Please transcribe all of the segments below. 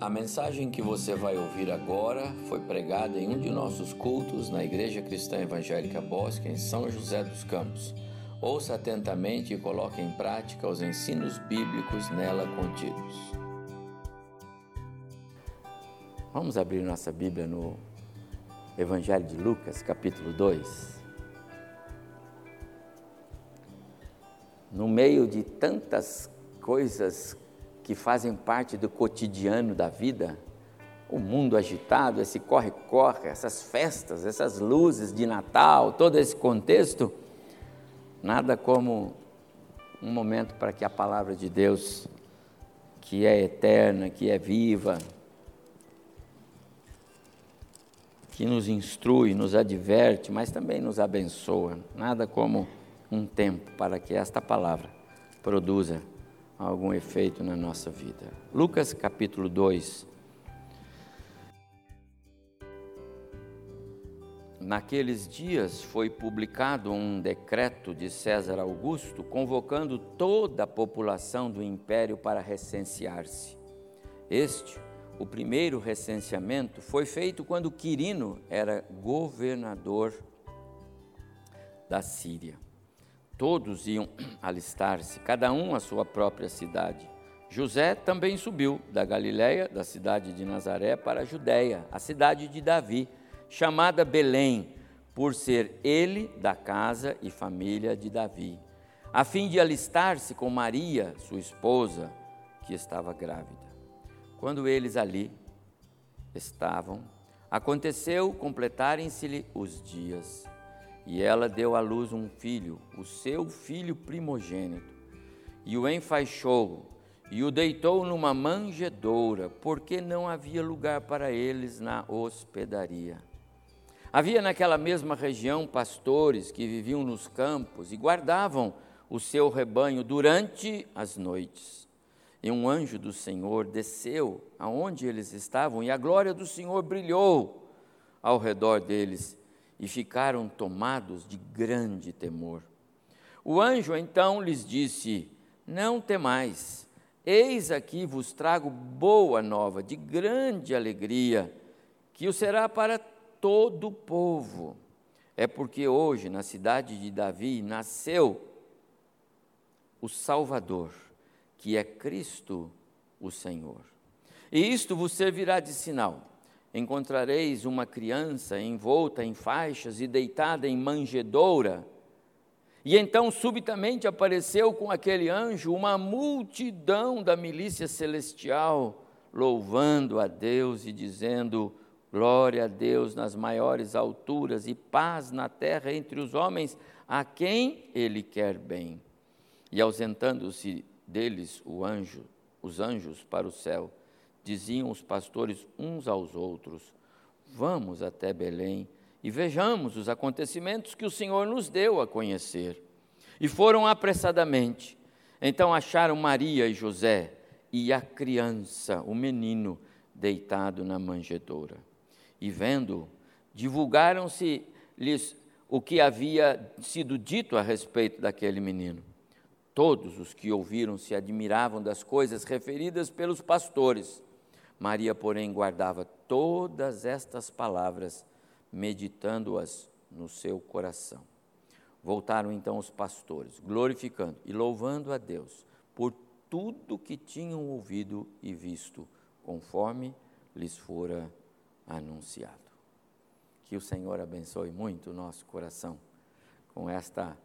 A mensagem que você vai ouvir agora foi pregada em um de nossos cultos na Igreja Cristã Evangélica Bosque, em São José dos Campos. Ouça atentamente e coloque em prática os ensinos bíblicos nela contidos. Vamos abrir nossa Bíblia no Evangelho de Lucas, capítulo 2. No meio de tantas coisas que fazem parte do cotidiano da vida, o mundo agitado, esse corre-corre, essas festas, essas luzes de Natal, todo esse contexto, nada como um momento para que a palavra de Deus, que é eterna, que é viva, que nos instrui, nos adverte, mas também nos abençoa, nada como um tempo para que esta palavra produza algum efeito na nossa vida. Lucas capítulo 2. Naqueles dias foi publicado um decreto de César Augusto convocando toda a população do império para recensear-se. Este, o primeiro recenseamento, foi feito quando Quirino era governador da Síria. Todos iam alistar-se, cada um à sua própria cidade. José também subiu da Galiléia, da cidade de Nazaré, para a Judéia, a cidade de Davi, chamada Belém, por ser ele da casa e família de Davi, a fim de alistar-se com Maria, sua esposa, que estava grávida. Quando eles ali estavam, aconteceu completarem-se-lhe os dias e ela deu à luz um filho, o seu filho primogênito, e o enfaixou e o deitou numa manjedoura, porque não havia lugar para eles na hospedaria. Havia naquela mesma região pastores que viviam nos campos e guardavam o seu rebanho durante as noites. E um anjo do Senhor desceu aonde eles estavam, e a glória do Senhor brilhou ao redor deles e ficaram tomados de grande temor. O anjo então lhes disse: Não temais, eis aqui vos trago boa nova, de grande alegria, que o será para todo o povo. É porque hoje, na cidade de Davi, nasceu o Salvador, que é Cristo o Senhor. E isto vos servirá de sinal encontrareis uma criança envolta em faixas e deitada em manjedoura. E então subitamente apareceu com aquele anjo uma multidão da milícia celestial, louvando a Deus e dizendo: Glória a Deus nas maiores alturas e paz na terra entre os homens a quem ele quer bem. E ausentando-se deles o anjo, os anjos para o céu, diziam os pastores uns aos outros: Vamos até Belém e vejamos os acontecimentos que o Senhor nos deu a conhecer. E foram apressadamente. Então acharam Maria e José e a criança, o menino, deitado na manjedoura. E vendo, divulgaram-se-lhes o que havia sido dito a respeito daquele menino. Todos os que ouviram se admiravam das coisas referidas pelos pastores. Maria, porém, guardava todas estas palavras, meditando-as no seu coração. Voltaram então os pastores, glorificando e louvando a Deus por tudo que tinham ouvido e visto, conforme lhes fora anunciado. Que o Senhor abençoe muito o nosso coração com esta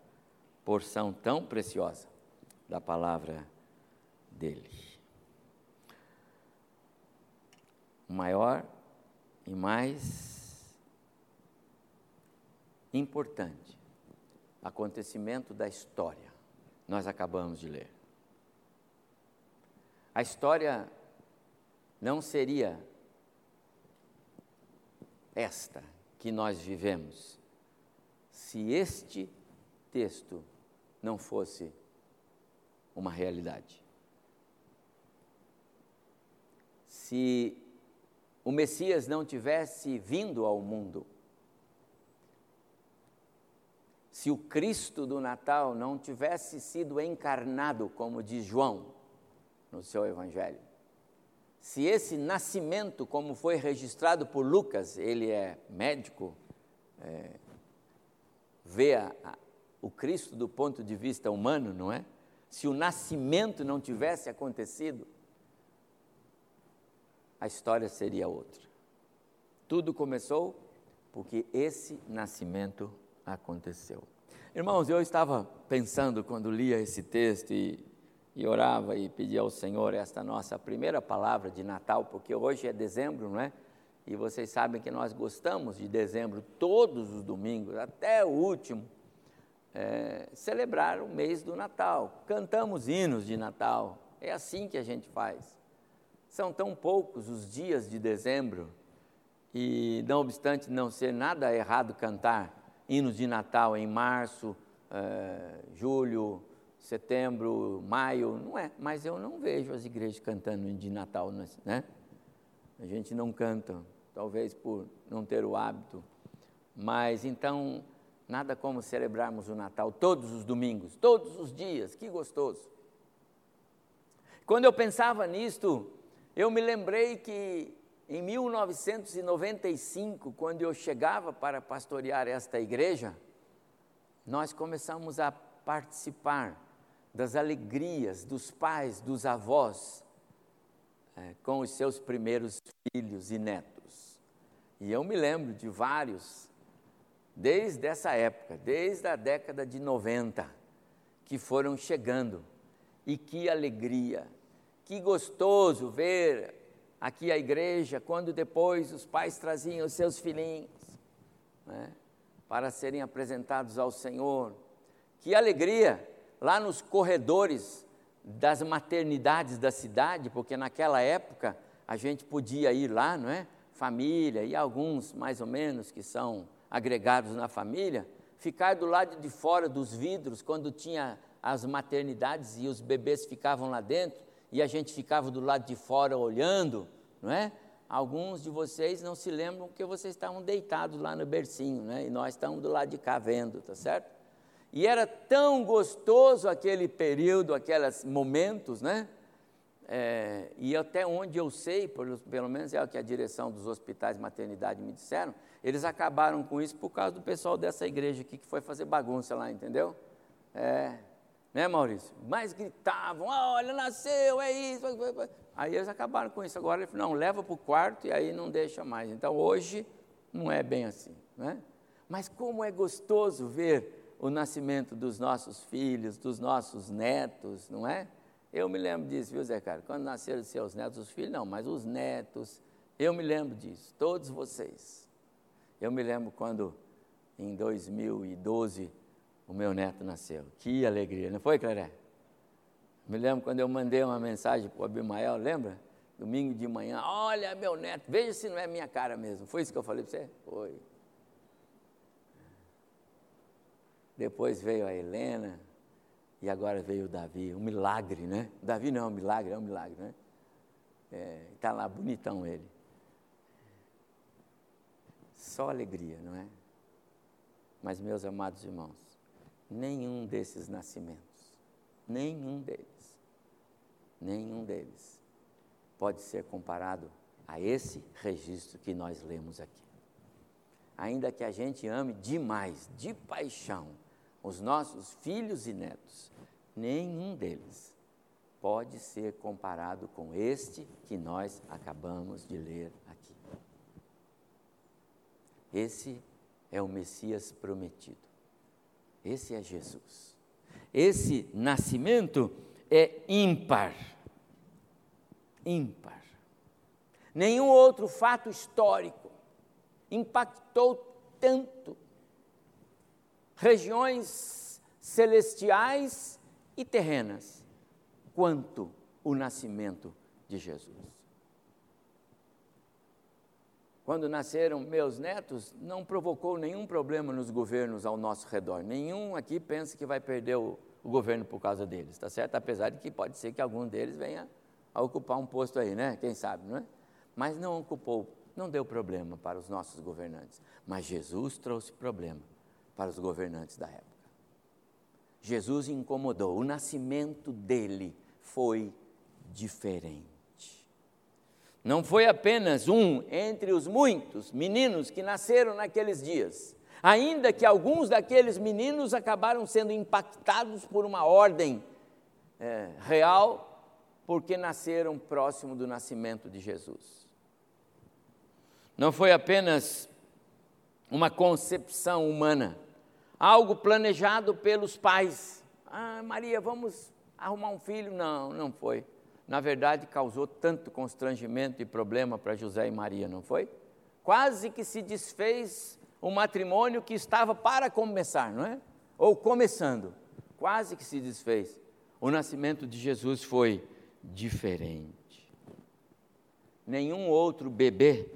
porção tão preciosa da palavra dele. o maior e mais importante acontecimento da história, nós acabamos de ler. A história não seria esta que nós vivemos se este texto não fosse uma realidade. Se o Messias não tivesse vindo ao mundo, se o Cristo do Natal não tivesse sido encarnado, como diz João no seu Evangelho, se esse nascimento, como foi registrado por Lucas, ele é médico, é, vê a, a, o Cristo do ponto de vista humano, não é? Se o nascimento não tivesse acontecido, a história seria outra. Tudo começou porque esse nascimento aconteceu. Irmãos, eu estava pensando quando lia esse texto e, e orava e pedia ao Senhor esta nossa primeira palavra de Natal, porque hoje é dezembro, não é? E vocês sabem que nós gostamos de dezembro todos os domingos, até o último, é, celebrar o mês do Natal. Cantamos hinos de Natal, é assim que a gente faz. São tão poucos os dias de dezembro, e não obstante não ser nada errado cantar hinos de Natal em março, é, julho, setembro, maio, não é, mas eu não vejo as igrejas cantando hino de Natal, né? A gente não canta, talvez por não ter o hábito. Mas então, nada como celebrarmos o Natal todos os domingos, todos os dias, que gostoso. Quando eu pensava nisto, eu me lembrei que em 1995, quando eu chegava para pastorear esta igreja, nós começamos a participar das alegrias dos pais, dos avós, é, com os seus primeiros filhos e netos. E eu me lembro de vários, desde essa época, desde a década de 90, que foram chegando. E que alegria, que gostoso ver aqui a igreja, quando depois os pais traziam os seus filhinhos né, para serem apresentados ao Senhor. Que alegria lá nos corredores das maternidades da cidade, porque naquela época a gente podia ir lá, não é? família e alguns mais ou menos que são agregados na família, ficar do lado de fora dos vidros quando tinha as maternidades e os bebês ficavam lá dentro e a gente ficava do lado de fora olhando, não é? Alguns de vocês não se lembram que vocês estavam deitados lá no bercinho, né? E nós estamos do lado de cá vendo, tá certo? E era tão gostoso aquele período, aqueles momentos, né? É, e até onde eu sei, pelo, pelo menos é o que a direção dos hospitais de maternidade me disseram, eles acabaram com isso por causa do pessoal dessa igreja aqui que foi fazer bagunça lá, entendeu? É, né, Maurício? Mas gritavam: ah, olha, nasceu, é isso. Aí eles acabaram com isso. Agora ele falou: não, leva para o quarto e aí não deixa mais. Então hoje não é bem assim, né? Mas como é gostoso ver o nascimento dos nossos filhos, dos nossos netos, não é? Eu me lembro disso, viu, Zé Carlos? Quando nasceram seus netos, os filhos não, mas os netos, eu me lembro disso, todos vocês. Eu me lembro quando, em 2012, o meu neto nasceu. Que alegria, não foi, Claré? Me lembro quando eu mandei uma mensagem para o Abimael, lembra? Domingo de manhã, olha meu neto, veja se não é minha cara mesmo. Foi isso que eu falei para você? Foi. Depois veio a Helena, e agora veio o Davi, um milagre, né? Davi não é um milagre, é um milagre, né? Está é, tá lá bonitão ele. Só alegria, não é? Mas, meus amados irmãos, nenhum desses nascimentos, nenhum deles, nenhum deles pode ser comparado a esse registro que nós lemos aqui. Ainda que a gente ame demais, de paixão, os nossos filhos e netos, nenhum deles pode ser comparado com este que nós acabamos de ler aqui. Esse é o Messias prometido. Esse é Jesus. Esse nascimento é ímpar. Ímpar. Nenhum outro fato histórico impactou tanto regiões celestiais e terrenas, quanto o nascimento de Jesus. Quando nasceram meus netos, não provocou nenhum problema nos governos ao nosso redor. Nenhum aqui pensa que vai perder o, o governo por causa deles, está certo? Apesar de que pode ser que algum deles venha a ocupar um posto aí, né? Quem sabe, não é? Mas não ocupou, não deu problema para os nossos governantes. Mas Jesus trouxe problema para os governantes da época. Jesus incomodou, o nascimento dele foi diferente. Não foi apenas um entre os muitos meninos que nasceram naqueles dias, ainda que alguns daqueles meninos acabaram sendo impactados por uma ordem é, real, porque nasceram próximo do nascimento de Jesus. Não foi apenas uma concepção humana, algo planejado pelos pais. Ah, Maria, vamos arrumar um filho? Não, não foi. Na verdade, causou tanto constrangimento e problema para José e Maria, não foi? Quase que se desfez um matrimônio que estava para começar, não é? Ou começando, quase que se desfez. O nascimento de Jesus foi diferente. Nenhum outro bebê,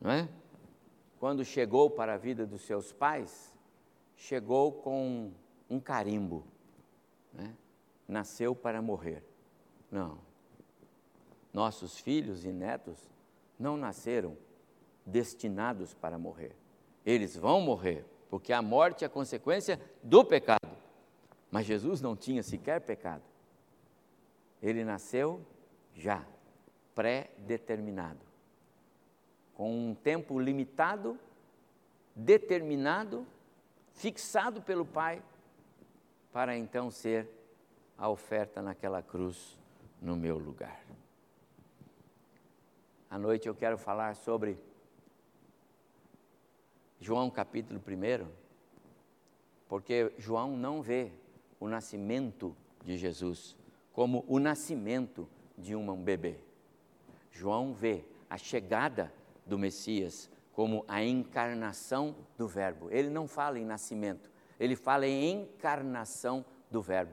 não é? Quando chegou para a vida dos seus pais, chegou com um carimbo, né? nasceu para morrer. Não. Nossos filhos e netos não nasceram destinados para morrer. Eles vão morrer, porque a morte é a consequência do pecado. Mas Jesus não tinha sequer pecado. Ele nasceu já pré-determinado, com um tempo limitado, determinado, fixado pelo Pai, para então ser a oferta naquela cruz no meu lugar. À noite eu quero falar sobre João capítulo 1, porque João não vê o nascimento de Jesus como o nascimento de um bebê. João vê a chegada do Messias como a encarnação do Verbo. Ele não fala em nascimento, ele fala em encarnação do Verbo.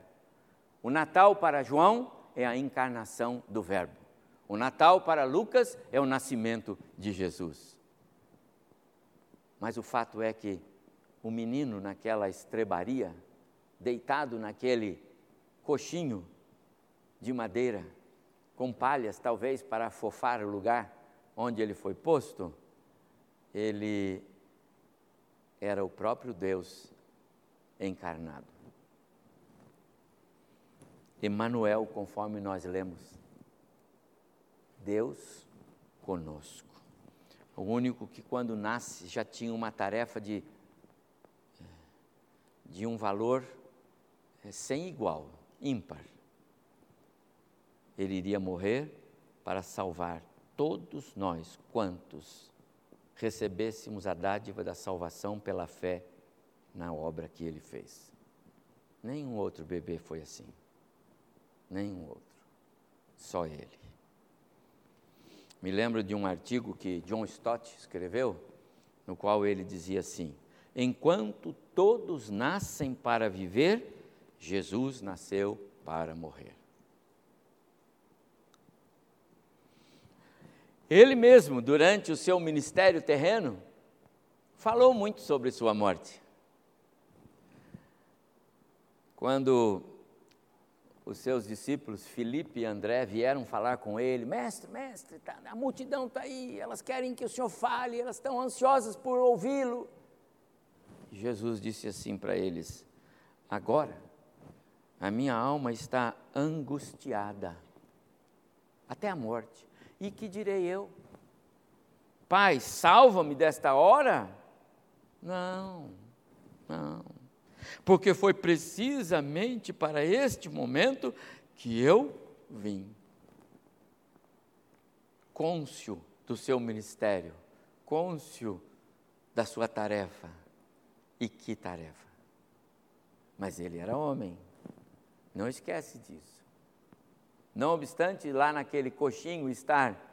O Natal para João é a encarnação do Verbo. O Natal para Lucas é o nascimento de Jesus. Mas o fato é que o menino naquela estrebaria, deitado naquele coxinho de madeira, com palhas talvez para afofar o lugar onde ele foi posto, ele era o próprio Deus encarnado. Emmanuel, conforme nós lemos, Deus conosco o único que quando nasce já tinha uma tarefa de, de um valor é, sem igual, ímpar. Ele iria morrer para salvar todos nós, quantos recebêssemos a dádiva da salvação pela fé na obra que ele fez. Nenhum outro bebê foi assim. Nenhum outro. Só ele. Me lembro de um artigo que John Stott escreveu, no qual ele dizia assim: Enquanto todos nascem para viver, Jesus nasceu para morrer. Ele mesmo, durante o seu ministério terreno, falou muito sobre sua morte. Quando os seus discípulos, Filipe e André, vieram falar com ele: Mestre, mestre, tá, a multidão está aí, elas querem que o senhor fale, elas estão ansiosas por ouvi-lo. Jesus disse assim para eles: Agora, a minha alma está angustiada até a morte. E que direi eu? Pai, salva-me desta hora? Não, não porque foi precisamente para este momento que eu vim. Côncio do seu ministério, côncio da sua tarefa. E que tarefa? Mas ele era homem, não esquece disso. Não obstante, lá naquele coxinho estar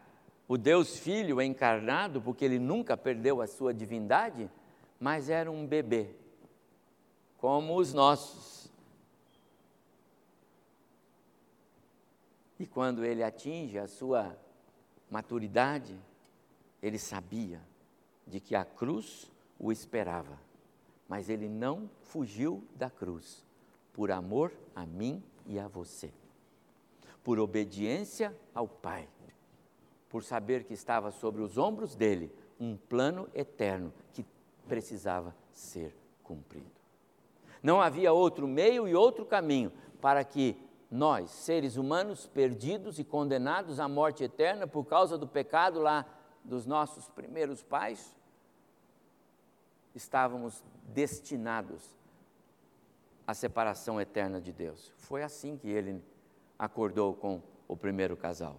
o Deus Filho encarnado, porque ele nunca perdeu a sua divindade, mas era um bebê como os nossos. E quando ele atinge a sua maturidade, ele sabia de que a cruz o esperava, mas ele não fugiu da cruz, por amor a mim e a você, por obediência ao Pai, por saber que estava sobre os ombros dele um plano eterno que precisava ser cumprido. Não havia outro meio e outro caminho para que nós, seres humanos perdidos e condenados à morte eterna por causa do pecado lá dos nossos primeiros pais, estávamos destinados à separação eterna de Deus. Foi assim que ele acordou com o primeiro casal.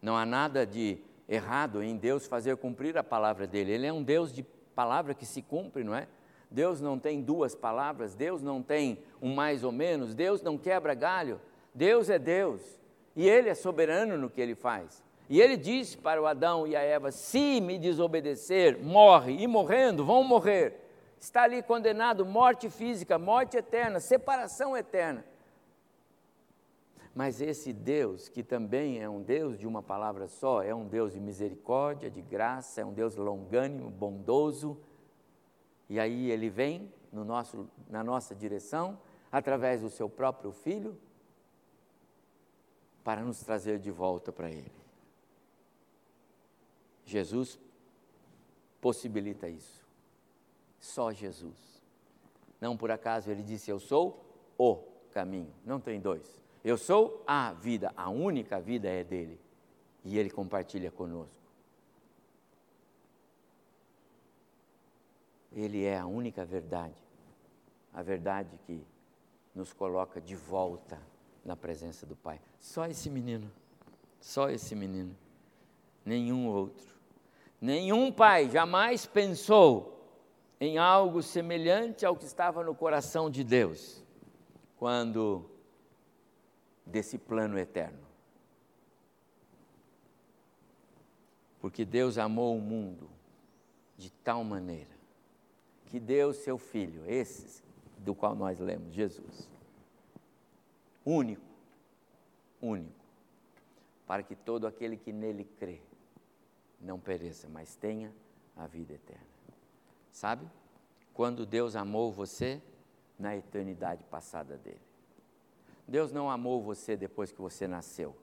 Não há nada de errado em Deus fazer cumprir a palavra dele. Ele é um Deus de palavra que se cumpre, não é? Deus não tem duas palavras, Deus não tem um mais ou menos, Deus não quebra galho. Deus é Deus e Ele é soberano no que Ele faz. E Ele disse para o Adão e a Eva: se me desobedecer, morre, e morrendo, vão morrer. Está ali condenado morte física, morte eterna, separação eterna. Mas esse Deus, que também é um Deus de uma palavra só, é um Deus de misericórdia, de graça, é um Deus longânimo, bondoso. E aí ele vem no nosso, na nossa direção, através do seu próprio filho, para nos trazer de volta para Ele. Jesus possibilita isso. Só Jesus. Não por acaso ele disse: Eu sou o caminho. Não tem dois. Eu sou a vida, a única vida é dele. E ele compartilha conosco. Ele é a única verdade, a verdade que nos coloca de volta na presença do Pai. Só esse menino, só esse menino, nenhum outro. Nenhum pai jamais pensou em algo semelhante ao que estava no coração de Deus, quando desse plano eterno. Porque Deus amou o mundo de tal maneira que deu seu filho, esse do qual nós lemos, Jesus, único, único, para que todo aquele que nele crê não pereça, mas tenha a vida eterna. Sabe? Quando Deus amou você na eternidade passada dele. Deus não amou você depois que você nasceu.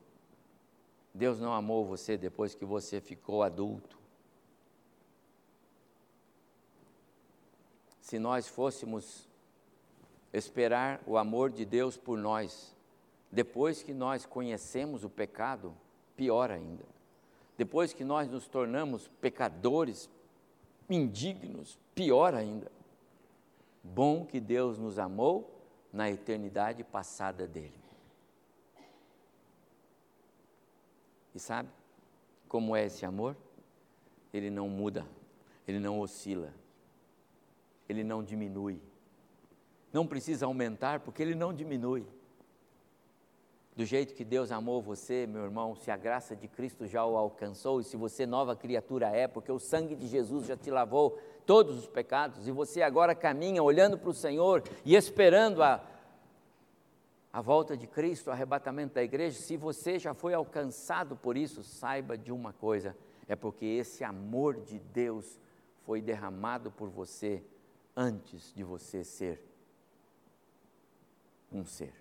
Deus não amou você depois que você ficou adulto. Se nós fôssemos esperar o amor de Deus por nós, depois que nós conhecemos o pecado, pior ainda. Depois que nós nos tornamos pecadores, indignos, pior ainda. Bom que Deus nos amou na eternidade passada dele. E sabe como é esse amor? Ele não muda, ele não oscila, ele não diminui. Não precisa aumentar porque ele não diminui. Do jeito que Deus amou você, meu irmão, se a graça de Cristo já o alcançou e se você nova criatura é, porque o sangue de Jesus já te lavou todos os pecados e você agora caminha olhando para o Senhor e esperando a, a volta de Cristo, o arrebatamento da igreja, se você já foi alcançado por isso, saiba de uma coisa: é porque esse amor de Deus foi derramado por você antes de você ser um ser.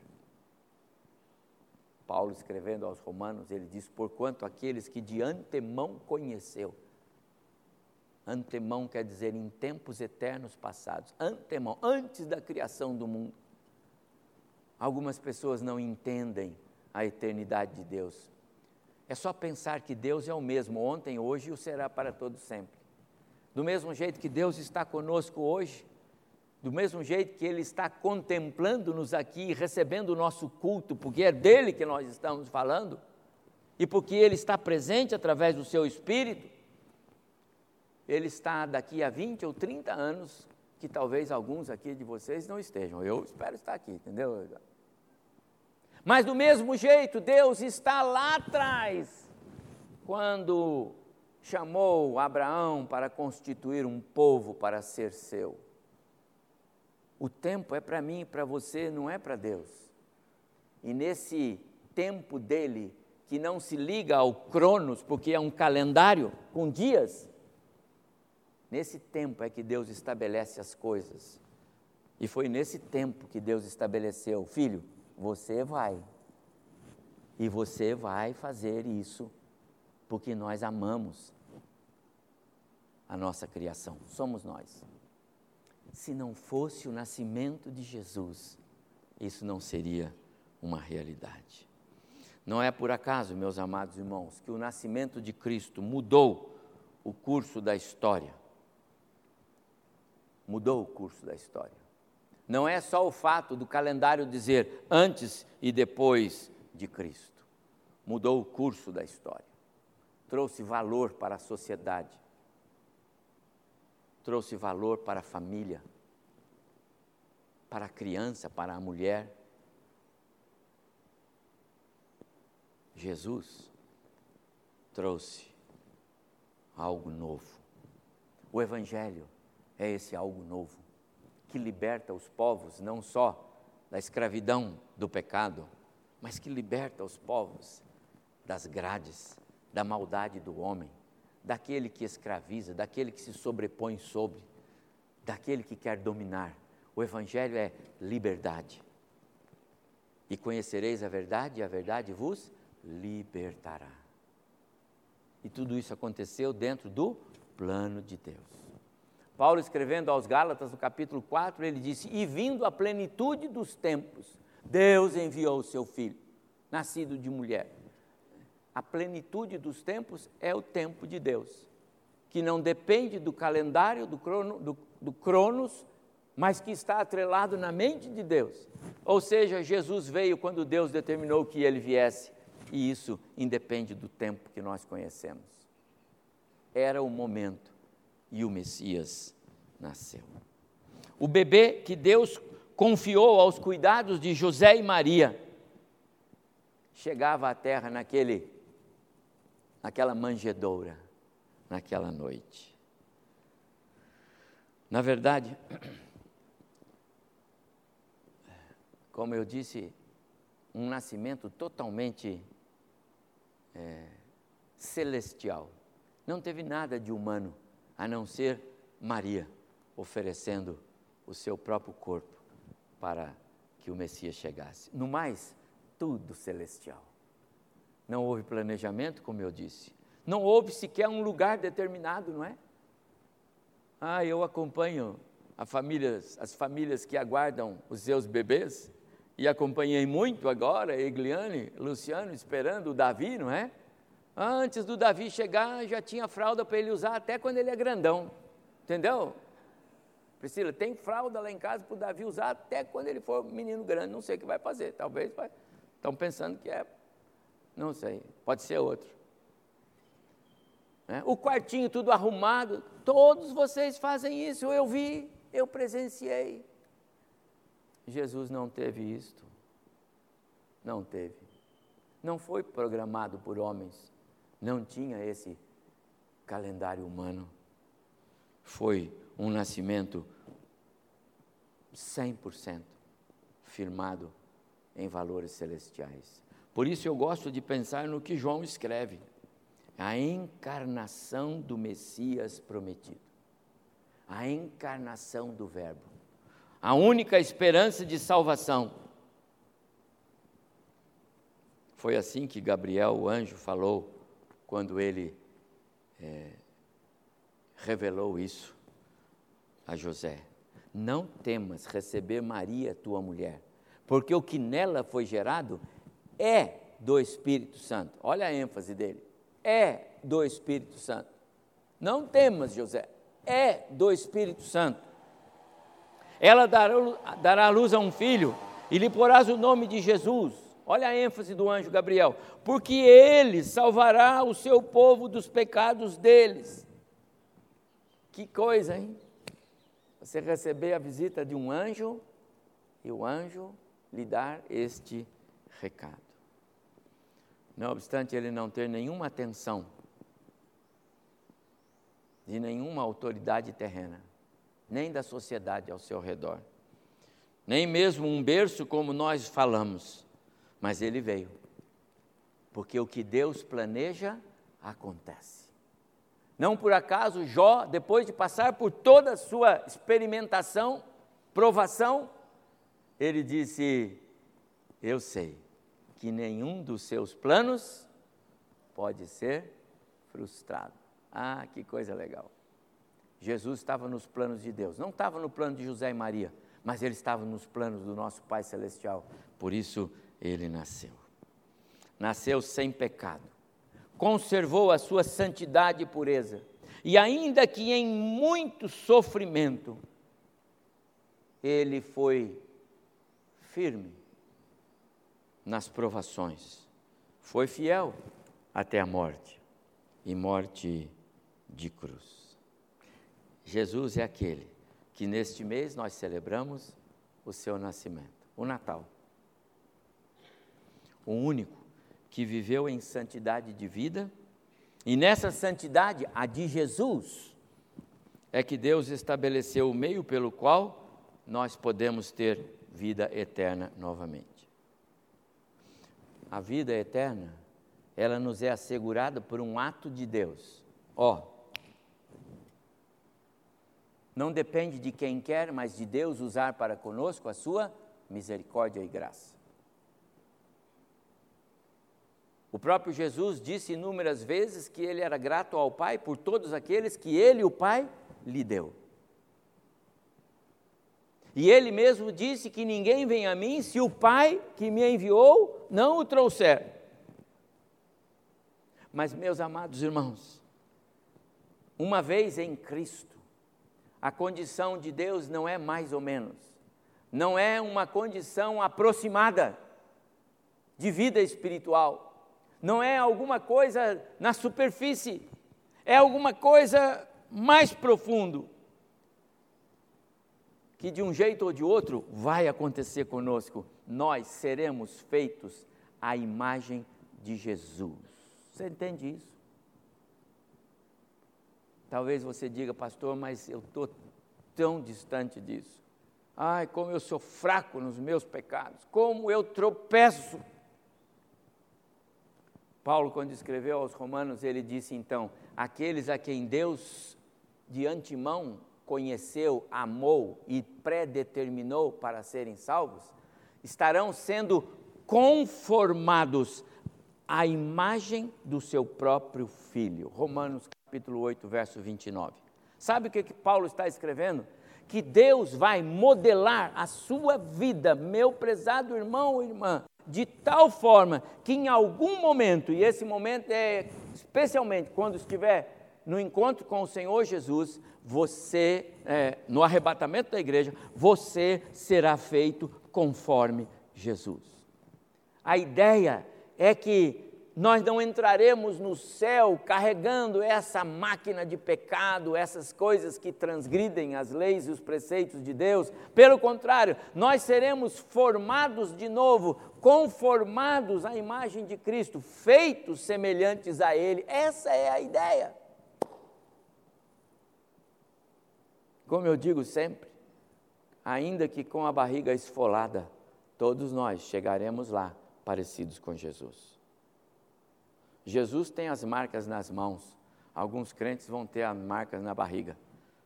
Paulo escrevendo aos Romanos, ele diz: Porquanto aqueles que de antemão conheceu, antemão quer dizer em tempos eternos passados, antemão, antes da criação do mundo. Algumas pessoas não entendem a eternidade de Deus. É só pensar que Deus é o mesmo ontem, hoje e o será para todo sempre. Do mesmo jeito que Deus está conosco hoje, do mesmo jeito que Ele está contemplando-nos aqui, recebendo o nosso culto, porque é dele que nós estamos falando, e porque Ele está presente através do seu Espírito, Ele está daqui a 20 ou 30 anos, que talvez alguns aqui de vocês não estejam. Eu espero estar aqui, entendeu? Mas do mesmo jeito, Deus está lá atrás, quando chamou Abraão para constituir um povo para ser seu. O tempo é para mim e para você, não é para Deus. E nesse tempo dele, que não se liga ao Cronos, porque é um calendário com dias, nesse tempo é que Deus estabelece as coisas. E foi nesse tempo que Deus estabeleceu: filho, você vai. E você vai fazer isso, porque nós amamos a nossa criação, somos nós se não fosse o nascimento de Jesus, isso não seria uma realidade. Não é por acaso, meus amados irmãos, que o nascimento de Cristo mudou o curso da história. Mudou o curso da história. Não é só o fato do calendário dizer antes e depois de Cristo. Mudou o curso da história. Trouxe valor para a sociedade. Trouxe valor para a família, para a criança, para a mulher. Jesus trouxe algo novo. O Evangelho é esse algo novo que liberta os povos não só da escravidão do pecado, mas que liberta os povos das grades, da maldade do homem, daquele que escraviza, daquele que se sobrepõe sobre, daquele que quer dominar. O Evangelho é liberdade. E conhecereis a verdade, e a verdade vos libertará. E tudo isso aconteceu dentro do plano de Deus. Paulo, escrevendo aos Gálatas, no capítulo 4, ele disse: E vindo a plenitude dos tempos, Deus enviou o seu filho, nascido de mulher. A plenitude dos tempos é o tempo de Deus, que não depende do calendário, do, crono, do, do Cronos, mas que está atrelado na mente de Deus. Ou seja, Jesus veio quando Deus determinou que ele viesse e isso independe do tempo que nós conhecemos. Era o momento e o Messias nasceu. O bebê que Deus confiou aos cuidados de José e Maria chegava à terra naquele naquela manjedoura, naquela noite. Na verdade, como eu disse, um nascimento totalmente é, celestial. Não teve nada de humano, a não ser Maria oferecendo o seu próprio corpo para que o Messias chegasse. No mais, tudo celestial. Não houve planejamento, como eu disse. Não houve sequer um lugar determinado, não é? Ah, eu acompanho as famílias que aguardam os seus bebês e acompanhei muito agora, Egliane, Luciano, esperando o Davi, não é? Antes do Davi chegar, já tinha fralda para ele usar até quando ele é grandão. Entendeu? Priscila, tem fralda lá em casa para o Davi usar até quando ele for menino grande. Não sei o que vai fazer. Talvez vai. Estão pensando que é. Não sei. Pode ser outro. É? O quartinho tudo arrumado. Todos vocês fazem isso. Eu vi, eu presenciei. Jesus não teve isto. Não teve. Não foi programado por homens. Não tinha esse calendário humano. Foi um nascimento 100% firmado em valores celestiais. Por isso eu gosto de pensar no que João escreve: a encarnação do Messias prometido, a encarnação do Verbo a única esperança de salvação. Foi assim que Gabriel, o anjo, falou quando ele é, revelou isso a José. Não temas receber Maria, tua mulher, porque o que nela foi gerado é do Espírito Santo. Olha a ênfase dele. É do Espírito Santo. Não temas, José. É do Espírito Santo. Ela dará, luz a um filho e lhe porás o nome de Jesus. Olha a ênfase do anjo Gabriel. Porque ele salvará o seu povo dos pecados deles. Que coisa, hein? Você receber a visita de um anjo e o anjo lhe dar este recado. Não obstante ele não ter nenhuma atenção de nenhuma autoridade terrena nem da sociedade ao seu redor, nem mesmo um berço como nós falamos, mas ele veio, porque o que Deus planeja acontece. Não por acaso Jó, depois de passar por toda a sua experimentação, provação, ele disse: Eu sei que nenhum dos seus planos pode ser frustrado. Ah, que coisa legal. Jesus estava nos planos de Deus, não estava no plano de José e Maria, mas ele estava nos planos do nosso Pai Celestial. Por isso, ele nasceu. Nasceu sem pecado, conservou a sua santidade e pureza, e ainda que em muito sofrimento, ele foi firme nas provações, foi fiel até a morte e morte de cruz. Jesus é aquele que neste mês nós celebramos o seu nascimento, o Natal. O único que viveu em santidade de vida, e nessa santidade, a de Jesus, é que Deus estabeleceu o meio pelo qual nós podemos ter vida eterna novamente. A vida eterna, ela nos é assegurada por um ato de Deus. Ó, não depende de quem quer, mas de Deus usar para conosco a sua misericórdia e graça. O próprio Jesus disse inúmeras vezes que ele era grato ao Pai por todos aqueles que ele, o Pai, lhe deu. E ele mesmo disse que ninguém vem a mim se o Pai que me enviou não o trouxer. Mas, meus amados irmãos, uma vez em Cristo, a condição de Deus não é mais ou menos, não é uma condição aproximada de vida espiritual, não é alguma coisa na superfície, é alguma coisa mais profundo, que de um jeito ou de outro vai acontecer conosco. Nós seremos feitos à imagem de Jesus. Você entende isso? Talvez você diga, pastor, mas eu estou tão distante disso. Ai, como eu sou fraco nos meus pecados, como eu tropeço. Paulo, quando escreveu aos Romanos, ele disse então: aqueles a quem Deus de antemão conheceu, amou e predeterminou para serem salvos, estarão sendo conformados à imagem do seu próprio filho. Romanos capítulo 8, verso 29. Sabe o que, que Paulo está escrevendo? Que Deus vai modelar a sua vida, meu prezado irmão ou irmã, de tal forma que em algum momento, e esse momento é especialmente quando estiver no encontro com o Senhor Jesus, você, é, no arrebatamento da igreja, você será feito conforme Jesus. A ideia é que nós não entraremos no céu carregando essa máquina de pecado, essas coisas que transgridem as leis e os preceitos de Deus. Pelo contrário, nós seremos formados de novo, conformados à imagem de Cristo, feitos semelhantes a Ele. Essa é a ideia. Como eu digo sempre, ainda que com a barriga esfolada, todos nós chegaremos lá parecidos com Jesus. Jesus tem as marcas nas mãos. Alguns crentes vão ter as marcas na barriga.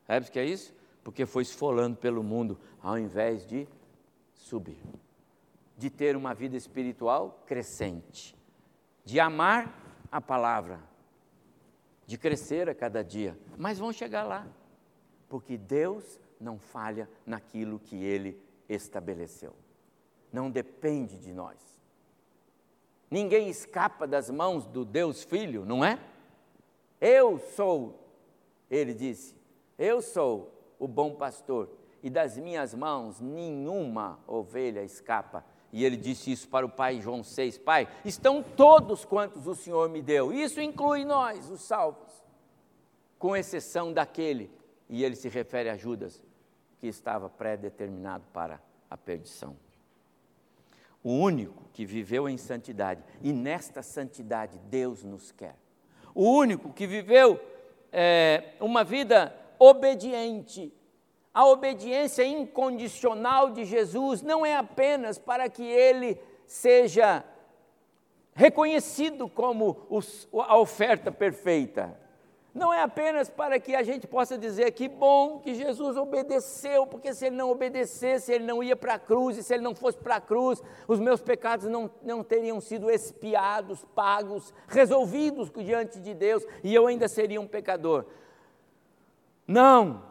Sabe o que é isso? Porque foi esfolando pelo mundo ao invés de subir. De ter uma vida espiritual crescente. De amar a palavra. De crescer a cada dia. Mas vão chegar lá. Porque Deus não falha naquilo que Ele estabeleceu. Não depende de nós. Ninguém escapa das mãos do Deus Filho, não é? Eu sou, ele disse, eu sou o bom pastor, e das minhas mãos nenhuma ovelha escapa. E ele disse isso para o pai João 6, pai, estão todos quantos o Senhor me deu. Isso inclui nós, os salvos, com exceção daquele, e ele se refere a Judas, que estava pré-determinado para a perdição o único que viveu em santidade, e nesta santidade Deus nos quer. O único que viveu é, uma vida obediente. A obediência incondicional de Jesus não é apenas para que ele seja reconhecido como a oferta perfeita, não é apenas para que a gente possa dizer que bom que Jesus obedeceu, porque se ele não obedecesse, ele não ia para a cruz, e se ele não fosse para a cruz, os meus pecados não, não teriam sido expiados, pagos, resolvidos diante de Deus, e eu ainda seria um pecador. Não!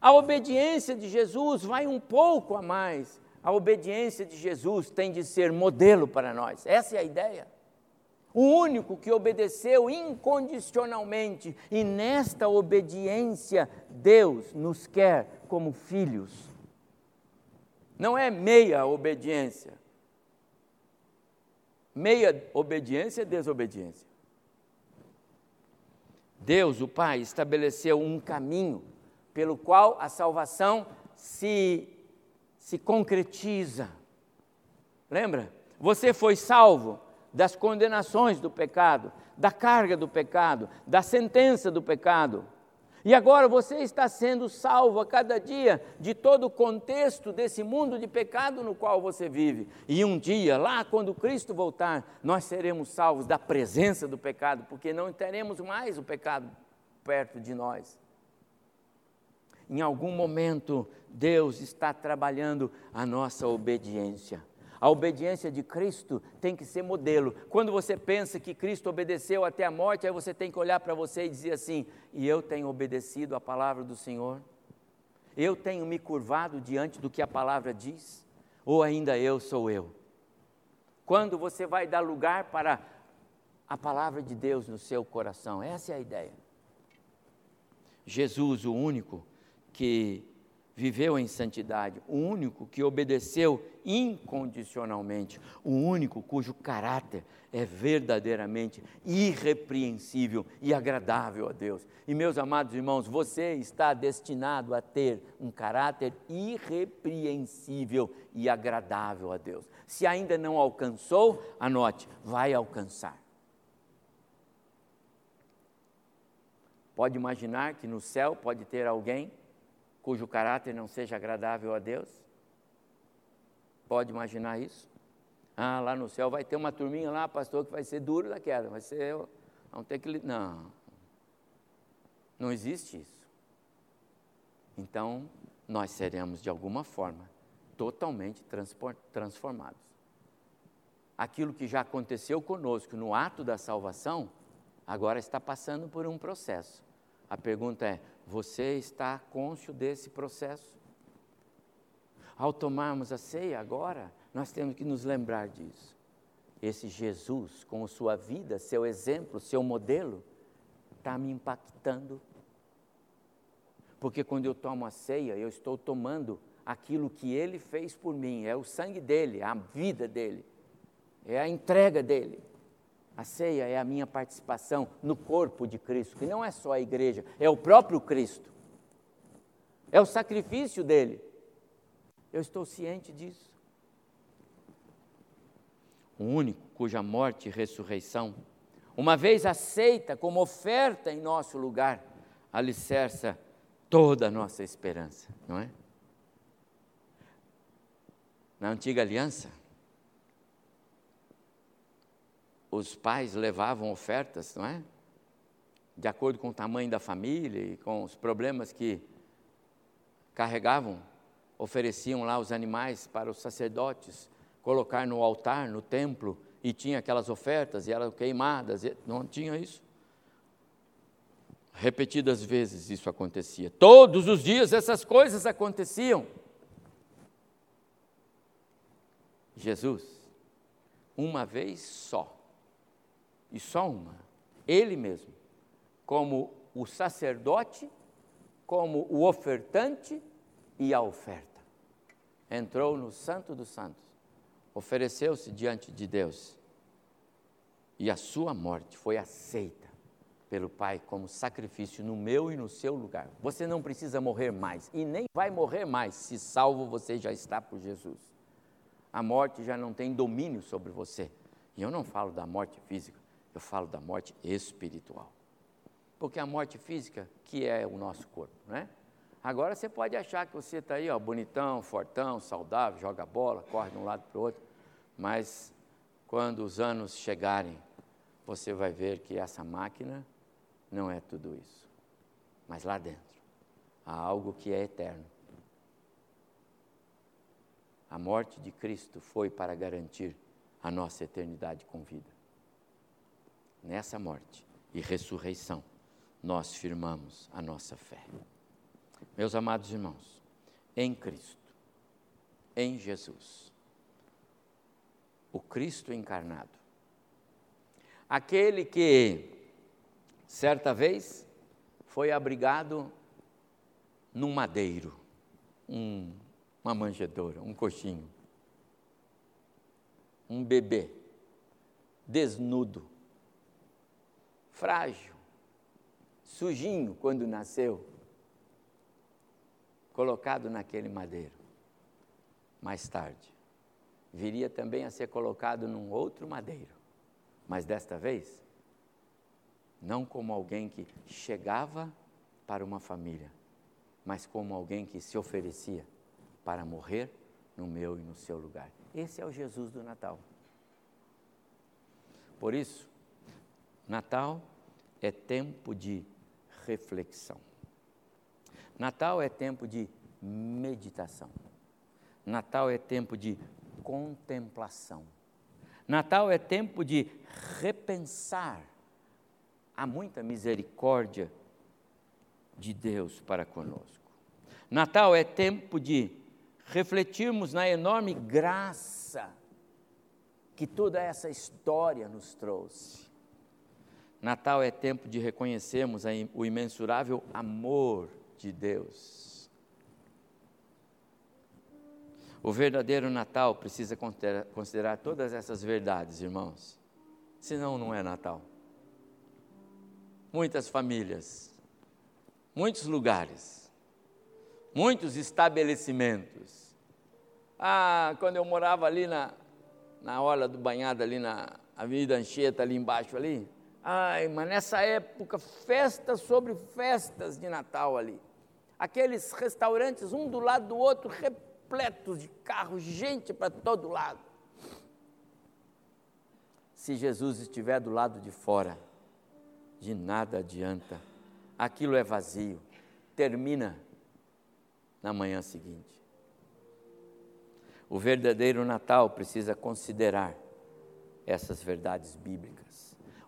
A obediência de Jesus vai um pouco a mais. A obediência de Jesus tem de ser modelo para nós. Essa é a ideia. O único que obedeceu incondicionalmente, e nesta obediência, Deus nos quer como filhos. Não é meia obediência. Meia obediência é desobediência. Deus, o Pai, estabeleceu um caminho pelo qual a salvação se, se concretiza. Lembra? Você foi salvo das condenações do pecado, da carga do pecado, da sentença do pecado. E agora você está sendo salvo a cada dia de todo o contexto desse mundo de pecado no qual você vive. E um dia, lá quando Cristo voltar, nós seremos salvos da presença do pecado, porque não teremos mais o pecado perto de nós. Em algum momento, Deus está trabalhando a nossa obediência. A obediência de Cristo tem que ser modelo. Quando você pensa que Cristo obedeceu até a morte, aí você tem que olhar para você e dizer assim: e eu tenho obedecido a palavra do Senhor? Eu tenho me curvado diante do que a palavra diz? Ou ainda eu sou eu? Quando você vai dar lugar para a palavra de Deus no seu coração? Essa é a ideia. Jesus, o único que viveu em santidade, o único que obedeceu incondicionalmente, o único cujo caráter é verdadeiramente irrepreensível e agradável a Deus. E meus amados irmãos, você está destinado a ter um caráter irrepreensível e agradável a Deus. Se ainda não alcançou, anote, vai alcançar. Pode imaginar que no céu pode ter alguém cujo caráter não seja agradável a Deus? Pode imaginar isso? Ah, lá no céu vai ter uma turminha lá, pastor, que vai ser duro da queda, vai ser. Vamos ter que. Não. Não existe isso. Então, nós seremos, de alguma forma, totalmente transformados. Aquilo que já aconteceu conosco no ato da salvação, agora está passando por um processo. A pergunta é: você está cônscio desse processo? Ao tomarmos a ceia agora, nós temos que nos lembrar disso. Esse Jesus, com sua vida, seu exemplo, seu modelo, está me impactando. Porque quando eu tomo a ceia, eu estou tomando aquilo que ele fez por mim, é o sangue dele, a vida dele, é a entrega dele. A ceia é a minha participação no corpo de Cristo, que não é só a igreja, é o próprio Cristo. É o sacrifício dele. Eu estou ciente disso. O único cuja morte e ressurreição, uma vez aceita como oferta em nosso lugar, alicerça toda a nossa esperança, não é? Na antiga aliança, os pais levavam ofertas, não é? De acordo com o tamanho da família e com os problemas que carregavam, ofereciam lá os animais para os sacerdotes colocar no altar, no templo, e tinha aquelas ofertas e eram queimadas, não tinha isso? Repetidas vezes isso acontecia. Todos os dias essas coisas aconteciam. Jesus, uma vez só, e só uma, ele mesmo, como o sacerdote, como o ofertante e a oferta. Entrou no Santo dos Santos, ofereceu-se diante de Deus e a sua morte foi aceita pelo Pai como sacrifício no meu e no seu lugar. Você não precisa morrer mais e nem vai morrer mais se salvo você já está por Jesus. A morte já não tem domínio sobre você. E eu não falo da morte física, eu falo da morte espiritual. Porque a morte física, que é o nosso corpo, né? Agora você pode achar que você está aí, ó, bonitão, fortão, saudável, joga bola, corre de um lado para o outro, mas quando os anos chegarem, você vai ver que essa máquina não é tudo isso. Mas lá dentro há algo que é eterno. A morte de Cristo foi para garantir a nossa eternidade com vida nessa morte e ressurreição, nós firmamos a nossa fé. Meus amados irmãos, em Cristo, em Jesus, o Cristo encarnado. Aquele que, certa vez, foi abrigado num madeiro, um, uma manjedoura, um coxinho, um bebê, desnudo, frágil, sujinho quando nasceu, colocado naquele madeiro. Mais tarde, viria também a ser colocado num outro madeiro, mas desta vez, não como alguém que chegava para uma família, mas como alguém que se oferecia para morrer no meu e no seu lugar. Esse é o Jesus do Natal. Por isso, Natal é tempo de reflexão. Natal é tempo de meditação. Natal é tempo de contemplação. Natal é tempo de repensar a muita misericórdia de Deus para conosco. Natal é tempo de refletirmos na enorme graça que toda essa história nos trouxe. Natal é tempo de reconhecermos o imensurável amor de Deus. O verdadeiro Natal precisa considerar todas essas verdades, irmãos. Senão, não é Natal. Muitas famílias, muitos lugares, muitos estabelecimentos. Ah, quando eu morava ali na, na hora do banhado, ali na Avenida Anchieta, ali embaixo ali, Ai, mas nessa época, festas sobre festas de Natal ali. Aqueles restaurantes, um do lado do outro, repletos de carros, gente para todo lado. Se Jesus estiver do lado de fora, de nada adianta. Aquilo é vazio. Termina na manhã seguinte. O verdadeiro Natal precisa considerar essas verdades bíblicas.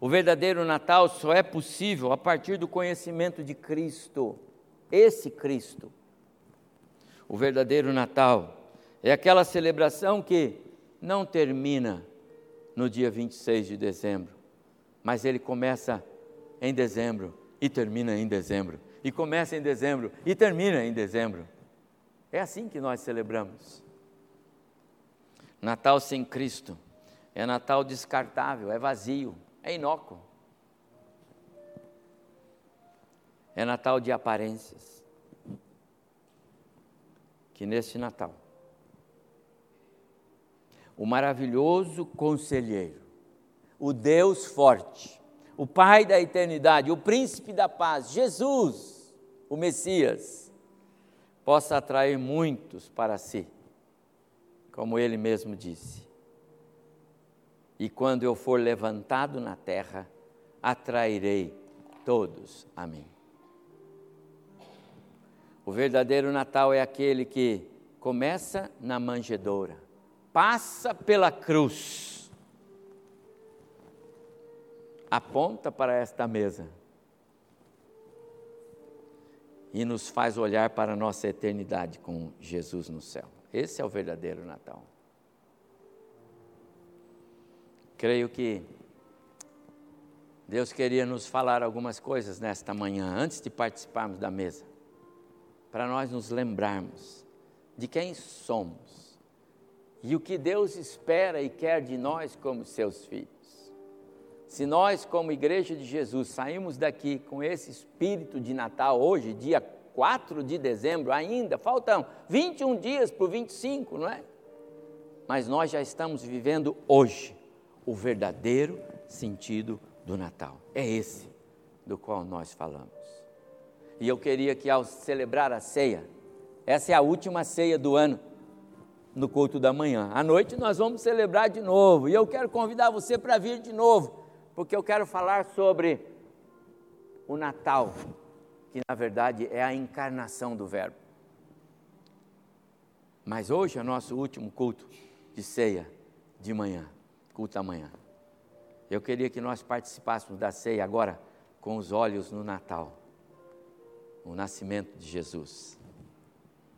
O verdadeiro Natal só é possível a partir do conhecimento de Cristo, esse Cristo. O verdadeiro Natal é aquela celebração que não termina no dia 26 de dezembro, mas ele começa em dezembro e termina em dezembro, e começa em dezembro e termina em dezembro. É assim que nós celebramos. Natal sem Cristo é Natal descartável, é vazio é inócuo. É Natal de aparências. Que neste Natal, o maravilhoso conselheiro, o Deus forte, o Pai da eternidade, o príncipe da paz, Jesus, o Messias, possa atrair muitos para si, como ele mesmo disse e quando eu for levantado na terra, atrairei todos a mim. O verdadeiro Natal é aquele que começa na manjedoura, passa pela cruz, aponta para esta mesa e nos faz olhar para a nossa eternidade com Jesus no céu. Esse é o verdadeiro Natal. Creio que Deus queria nos falar algumas coisas nesta manhã, antes de participarmos da mesa, para nós nos lembrarmos de quem somos e o que Deus espera e quer de nós como seus filhos. Se nós, como Igreja de Jesus, saímos daqui com esse espírito de Natal hoje, dia 4 de dezembro, ainda faltam 21 dias para o 25, não é? Mas nós já estamos vivendo hoje o verdadeiro sentido do Natal. É esse do qual nós falamos. E eu queria que ao celebrar a ceia, essa é a última ceia do ano, no culto da manhã. À noite nós vamos celebrar de novo. E eu quero convidar você para vir de novo, porque eu quero falar sobre o Natal, que na verdade é a encarnação do Verbo. Mas hoje é nosso último culto de ceia de manhã culto amanhã. Eu queria que nós participássemos da ceia agora com os olhos no Natal, o nascimento de Jesus,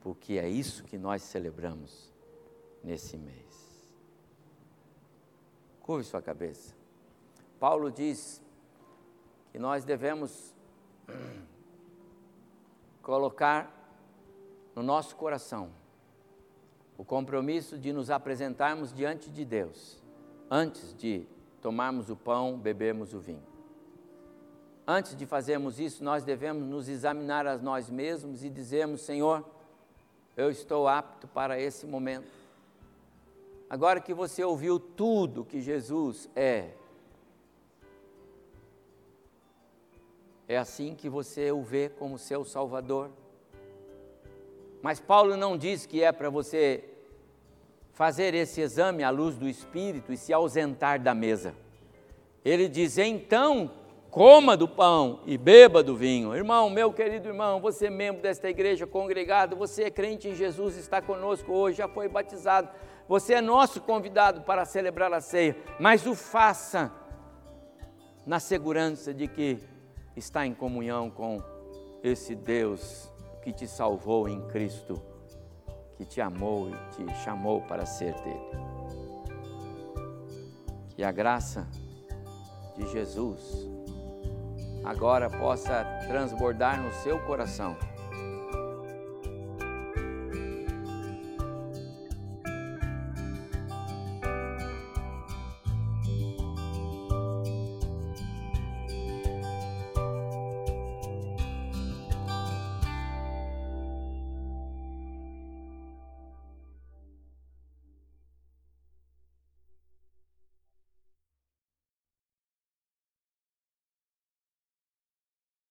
porque é isso que nós celebramos nesse mês. Curve sua cabeça. Paulo diz que nós devemos colocar no nosso coração o compromisso de nos apresentarmos diante de Deus antes de tomarmos o pão, bebermos o vinho. Antes de fazermos isso, nós devemos nos examinar a nós mesmos e dizermos: Senhor, eu estou apto para esse momento. Agora que você ouviu tudo que Jesus é, é assim que você o vê como seu Salvador. Mas Paulo não diz que é para você fazer esse exame à luz do Espírito e se ausentar da mesa. Ele diz: então coma do pão e beba do vinho. Irmão, meu querido irmão, você é membro desta igreja congregado, você é crente em Jesus, está conosco hoje, já foi batizado, você é nosso convidado para celebrar a ceia, mas o faça na segurança de que está em comunhão com esse Deus que te salvou em Cristo, que te amou e te chamou para ser dele. Que a graça de Jesus agora possa transbordar no seu coração